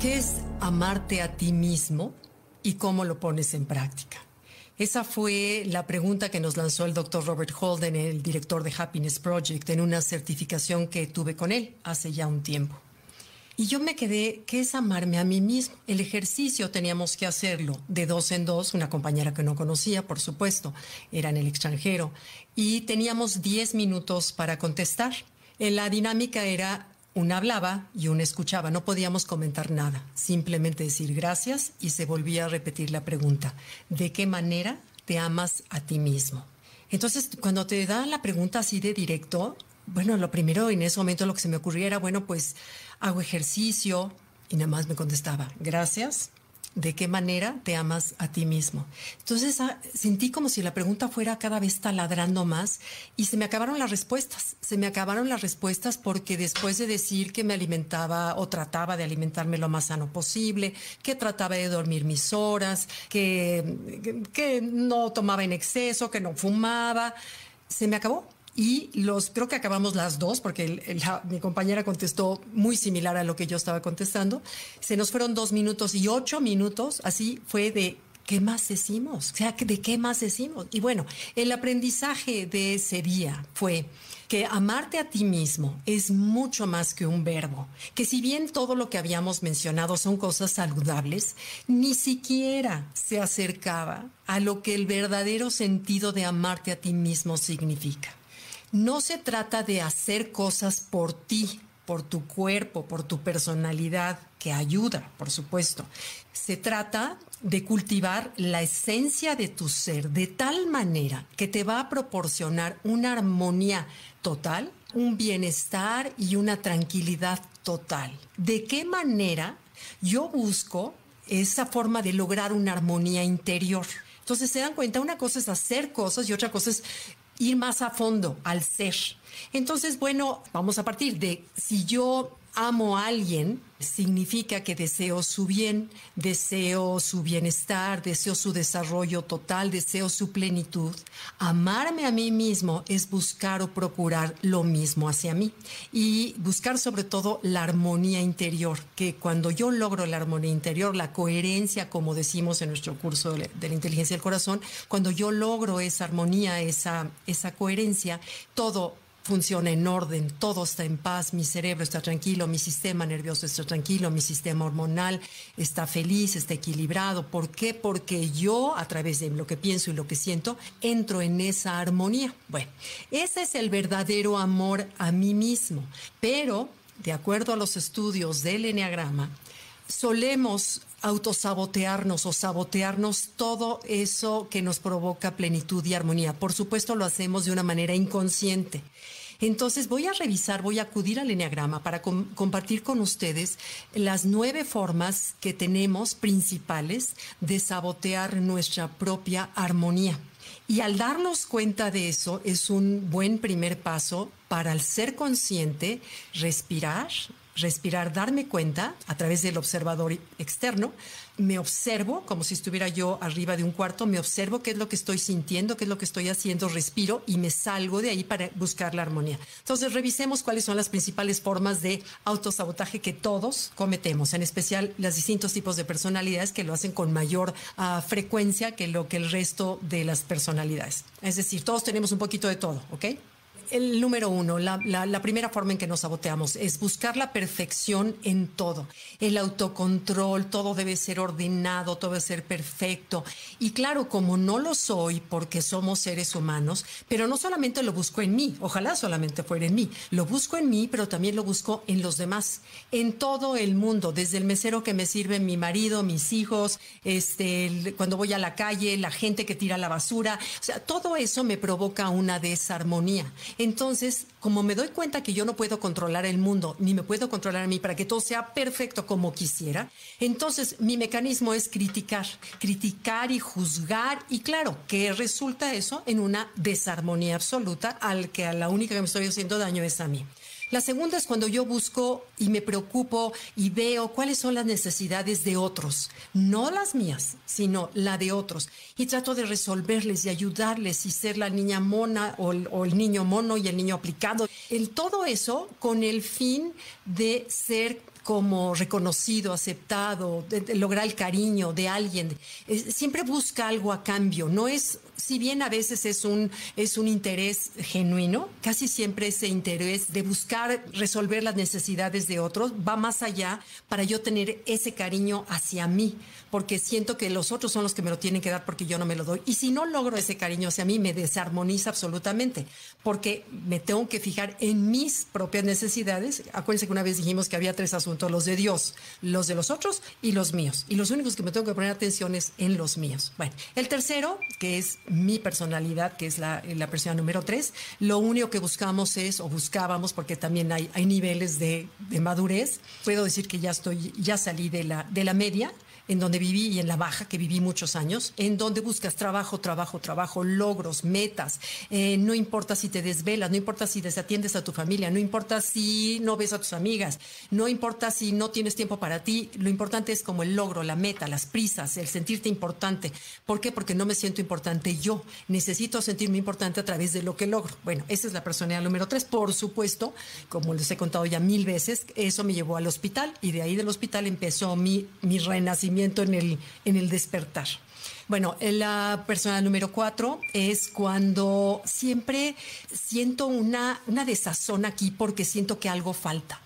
¿Qué es amarte a ti mismo y cómo lo pones en práctica? Esa fue la pregunta que nos lanzó el doctor Robert Holden, el director de Happiness Project, en una certificación que tuve con él hace ya un tiempo. Y yo me quedé, ¿qué es amarme a mí mismo? El ejercicio teníamos que hacerlo de dos en dos, una compañera que no conocía, por supuesto, era en el extranjero, y teníamos 10 minutos para contestar. La dinámica era una hablaba y una escuchaba, no podíamos comentar nada, simplemente decir gracias y se volvía a repetir la pregunta, ¿de qué manera te amas a ti mismo? Entonces, cuando te dan la pregunta así de directo, bueno, lo primero en ese momento lo que se me ocurría era, bueno, pues hago ejercicio y nada más me contestaba, gracias, de qué manera te amas a ti mismo. Entonces ah, sentí como si la pregunta fuera cada vez taladrando más y se me acabaron las respuestas. Se me acabaron las respuestas porque después de decir que me alimentaba o trataba de alimentarme lo más sano posible, que trataba de dormir mis horas, que, que no tomaba en exceso, que no fumaba, se me acabó y los creo que acabamos las dos porque mi compañera contestó muy similar a lo que yo estaba contestando. Se nos fueron dos minutos y ocho minutos, así fue de ¿qué más decimos? O sea, ¿de qué más decimos? Y bueno, el aprendizaje de ese día fue que amarte a ti mismo es mucho más que un verbo, que si bien todo lo que habíamos mencionado son cosas saludables, ni siquiera se acercaba a lo que el verdadero sentido de amarte a ti mismo significa. No se trata de hacer cosas por ti, por tu cuerpo, por tu personalidad, que ayuda, por supuesto. Se trata de cultivar la esencia de tu ser de tal manera que te va a proporcionar una armonía total, un bienestar y una tranquilidad total. ¿De qué manera yo busco esa forma de lograr una armonía interior? Entonces se dan cuenta, una cosa es hacer cosas y otra cosa es ir más a fondo al ser. Entonces, bueno, vamos a partir de si yo amo a alguien, significa que deseo su bien, deseo su bienestar, deseo su desarrollo total, deseo su plenitud. Amarme a mí mismo es buscar o procurar lo mismo hacia mí y buscar sobre todo la armonía interior, que cuando yo logro la armonía interior, la coherencia, como decimos en nuestro curso de la inteligencia del corazón, cuando yo logro esa armonía, esa, esa coherencia, todo funciona en orden, todo está en paz, mi cerebro está tranquilo, mi sistema nervioso está tranquilo, mi sistema hormonal está feliz, está equilibrado. ¿Por qué? Porque yo, a través de lo que pienso y lo que siento, entro en esa armonía. Bueno, ese es el verdadero amor a mí mismo. Pero, de acuerdo a los estudios del Enneagrama, solemos autosabotearnos o sabotearnos todo eso que nos provoca plenitud y armonía. Por supuesto lo hacemos de una manera inconsciente. Entonces voy a revisar, voy a acudir al Enneagrama para compartir con ustedes las nueve formas que tenemos principales de sabotear nuestra propia armonía. Y al darnos cuenta de eso es un buen primer paso para el ser consciente, respirar, respirar, darme cuenta a través del observador externo, me observo como si estuviera yo arriba de un cuarto, me observo qué es lo que estoy sintiendo, qué es lo que estoy haciendo, respiro y me salgo de ahí para buscar la armonía. Entonces, revisemos cuáles son las principales formas de autosabotaje que todos cometemos, en especial los distintos tipos de personalidades que lo hacen con mayor ah, frecuencia que lo que el resto de las personalidades. Es decir, todos tenemos un poquito de todo, ¿ok? El número uno, la, primera forma en que nos saboteamos es buscar la perfección en todo. El autocontrol, todo debe ser ordenado, todo debe ser perfecto. Y claro, como no lo soy porque somos seres humanos, pero no solamente lo busco en mí, ojalá solamente fuera en mí, lo busco en mí, pero también lo busco en los demás, en todo el mundo, desde el mesero que me sirve mi marido, mis hijos, este, cuando voy a la calle, la gente que tira la basura, o sea, todo eso me provoca una desarmonía. Entonces, como me doy cuenta que yo no puedo controlar el mundo, ni me puedo controlar a mí para que todo sea perfecto como quisiera, entonces mi mecanismo es criticar, criticar y juzgar. Y claro, que resulta eso en una desarmonía absoluta al que a la única que me estoy haciendo daño es a mí. La segunda es cuando yo busco y me preocupo y veo cuáles son las necesidades de otros, no las mías, sino la de otros. Y trato de resolverles y ayudarles y ser la niña mona o el, niño mono y el niño aplicado. El todo eso con el fin de ser como reconocido, aceptado, de, lograr el cariño de alguien. siempre busca algo a cambio, no es si bien a veces es un, es un interés genuino, casi siempre ese interés de buscar resolver las necesidades de otros va más allá para yo tener ese cariño hacia mí, porque siento que los otros son los que me lo tienen que dar porque yo no me lo doy. Y si no logro ese cariño hacia mí, me desarmoniza absolutamente, porque me tengo que fijar en mis propias necesidades. Acuérdense que una vez dijimos que había tres asuntos, los de Dios, los de los otros y los míos. Y los únicos que me tengo que poner atención es en los míos. Bueno, el tercero, que es mi personalidad, que es la, la persona número tres, lo único que buscamos es, o buscábamos, porque también hay, hay niveles de, de madurez, puedo decir que ya estoy, ya salí de la, de la media, en donde viví y en la baja, que viví muchos años, en donde buscas trabajo, trabajo, trabajo, logros, metas. Eh, no importa si te desvelas, no importa si desatiendes a tu familia, no importa si no ves a tus amigas, no importa si no tienes tiempo para ti. Lo importante es como el logro, la meta, las prisas, el sentirte importante. ¿Por qué? Porque no me siento importante yo. Necesito sentirme importante a través de lo que logro. Bueno, esa es la personalidad número tres. Por supuesto, como les he contado ya mil veces, eso me llevó al hospital y de ahí del hospital empezó mi, mi renacimiento en el, en el despertar. Bueno, la persona número cuatro es cuando siempre siento una, una desazón aquí porque siento que algo falta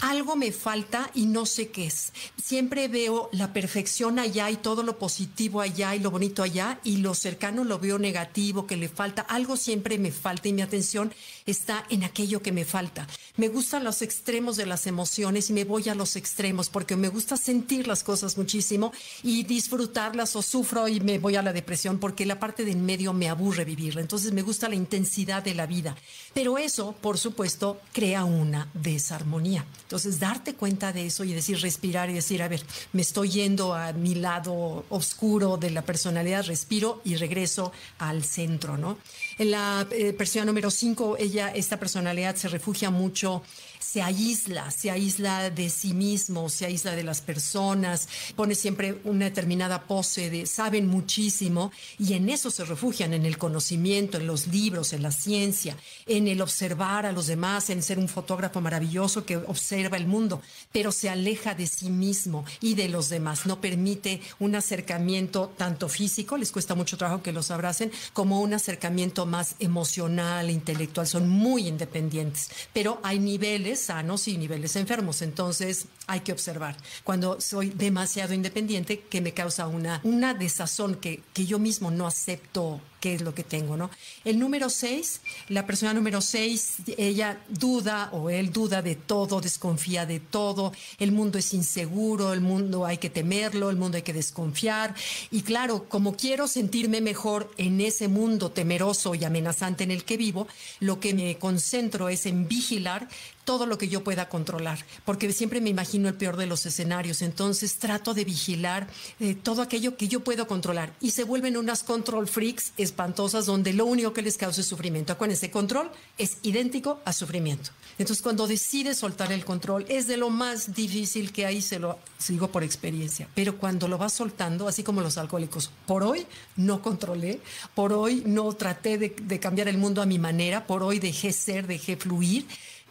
algo me falta y no sé qué es. Siempre veo la perfección allá y todo lo positivo allá y lo bonito allá y lo cercano lo veo negativo, que le falta. Algo siempre me falta y mi atención está en aquello que me falta. Me gustan los extremos de las emociones y me voy a los extremos porque me gusta sentir las cosas muchísimo y disfrutarlas o sufro y me voy a la depresión porque la parte de en medio me aburre vivirla. Entonces me gusta la intensidad de la vida. Pero eso, por supuesto, crea una desarmonía. Entonces, darte cuenta de eso y decir, respirar y decir, a ver, me estoy yendo a mi lado oscuro de la personalidad, respiro y regreso al centro, ¿no? En la eh, persona número cinco, ella, esta personalidad se refugia mucho se aísla, se aísla de sí mismo, se aísla de las personas, pone siempre una determinada pose de saben muchísimo y en eso se refugian, en el conocimiento, en los libros, en la ciencia, en el observar a los demás, en ser un fotógrafo maravilloso que observa el mundo, pero se aleja de sí mismo y de los demás, no permite un acercamiento tanto físico, les cuesta mucho trabajo que los abracen, como un acercamiento más emocional, intelectual, son muy independientes, pero hay niveles sanos y niveles enfermos. Entonces hay que observar. Cuando soy demasiado independiente, que me causa una, una desazón que, que yo mismo no acepto qué es lo que tengo, ¿no? El número seis, la persona número seis, ella duda o él duda de todo, desconfía de todo, el mundo es inseguro, el mundo hay que temerlo, el mundo hay que desconfiar. Y claro, como quiero sentirme mejor en ese mundo temeroso y amenazante en el que vivo, lo que me concentro es en vigilar todo lo que yo pueda controlar, porque siempre me imagino el peor de los escenarios, entonces trato de vigilar eh, todo aquello que yo puedo controlar y se vuelven unas control freaks espantosas donde lo único que les causa es sufrimiento. Acuérdense, control es idéntico a sufrimiento. Entonces cuando decides soltar el control es de lo más difícil que hay, se lo sigo por experiencia, pero cuando lo vas soltando, así como los alcohólicos, por hoy no controlé, por hoy no traté de, de cambiar el mundo a mi manera, por hoy dejé ser, dejé fluir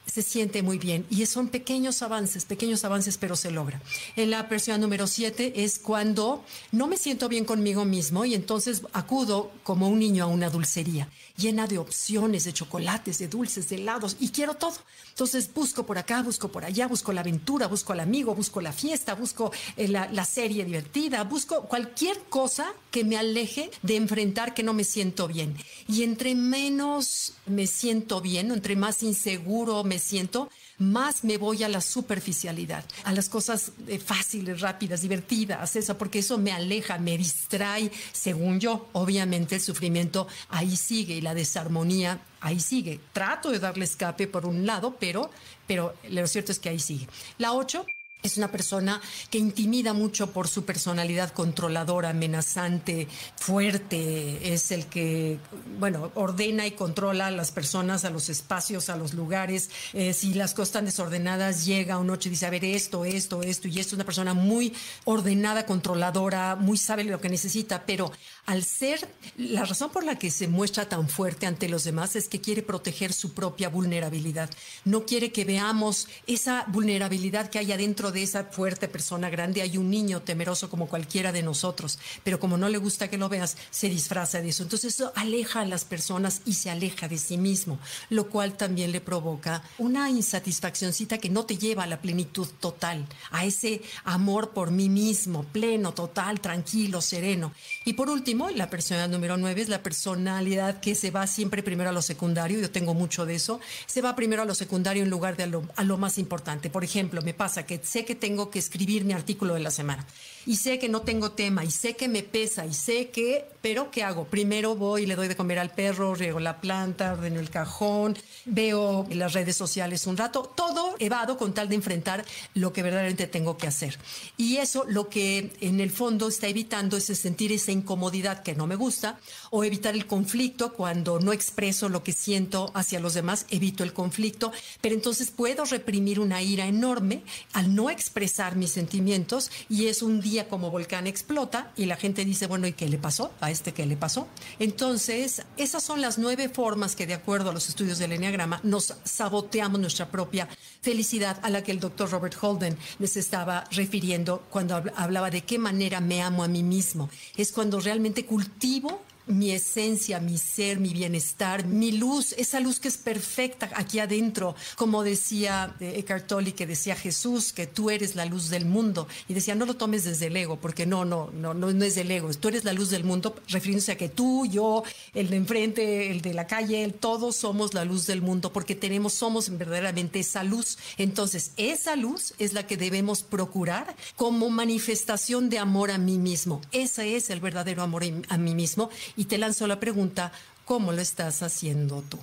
se siente muy bien. Y son pequeños avances, pequeños avances, pero se logra. En la persona número siete es cuando no me siento bien conmigo mismo y entonces acudo como un niño a una dulcería llena de opciones, de chocolates, de dulces, de helados y quiero todo. Entonces busco por acá, busco por allá, busco la aventura, busco al amigo, busco la fiesta, busco eh, la, la serie divertida, busco cualquier cosa que me aleje de enfrentar que no me siento bien. Y entre menos me siento bien, entre más inseguro me siento, más me voy a la superficialidad, a las cosas eh, fáciles, rápidas, divertidas, eso, porque eso me aleja, me distrae, según yo. Obviamente el sufrimiento ahí sigue y la desarmonía ahí sigue. Trato de darle escape por un lado, pero, pero lo cierto es que ahí sigue. La ocho Es una persona que intimida mucho por su personalidad controladora, amenazante, fuerte. Es el que, bueno, ordena y controla a las personas, a los espacios, a los lugares. Eh, si las cosas están desordenadas, llega una noche y dice, a ver, esto, esto, esto. Y esto es una persona muy ordenada, controladora, muy sabe lo que necesita. Pero al ser, la razón por la que se muestra tan fuerte ante los demás es que quiere proteger su propia vulnerabilidad. No quiere que veamos esa vulnerabilidad que hay adentro de esa fuerte persona grande hay un niño temeroso como cualquiera de nosotros, pero como no le gusta que lo veas, se disfraza de eso. Entonces eso aleja a las personas y se aleja de sí mismo, lo cual también le provoca una insatisfaccióncita que no te lleva a la plenitud total, a ese amor por mí mismo, pleno, total, tranquilo, sereno. Y por último, la personalidad número nueve es la personalidad que se va siempre primero a lo secundario, yo tengo mucho de eso, se va primero a lo secundario en lugar de a lo, a lo más importante. Por ejemplo, me pasa que sé que tengo que escribir mi artículo de la semana. Y sé que no tengo tema, y sé que me pesa, y sé que, pero ¿qué hago? Primero voy le doy de comer al perro, riego la planta, ordeno el cajón, veo las redes sociales un rato, todo evado con tal de enfrentar lo que verdaderamente tengo que hacer. Y eso lo que en el fondo está evitando es sentir esa incomodidad que no me gusta, o evitar el conflicto cuando no expreso lo que siento hacia los demás, evito el conflicto, pero entonces puedo reprimir una ira enorme al no expresar mis sentimientos y es un día como volcán explota y la gente dice, bueno, ¿y qué le pasó? ¿A este qué le pasó? Entonces, esas son las nueve formas que de acuerdo a los estudios del Enneagrama nos saboteamos nuestra propia felicidad a la que el doctor Robert Holden les estaba refiriendo cuando hablaba de qué manera me amo a mí mismo. Es cuando realmente cultivo mi esencia, mi ser, mi bienestar, mi luz, esa luz que es perfecta aquí adentro, como decía eh, Eckhart Tolle, que decía Jesús, que tú eres la luz del mundo. Y decía, no lo tomes desde el ego, porque no, no, no, no, no es del ego, tú eres la luz del mundo, refiriéndose a que tú, yo, el de enfrente, el de la calle, todos somos la luz del mundo, porque tenemos, somos verdaderamente esa luz. Entonces, esa luz es la que debemos procurar como manifestación de amor a mí mismo. Ese es el verdadero amor a mí mismo y te lanzo la pregunta, ¿cómo lo estás haciendo tú?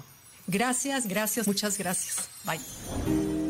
Gracias, gracias, muchas gracias. Bye.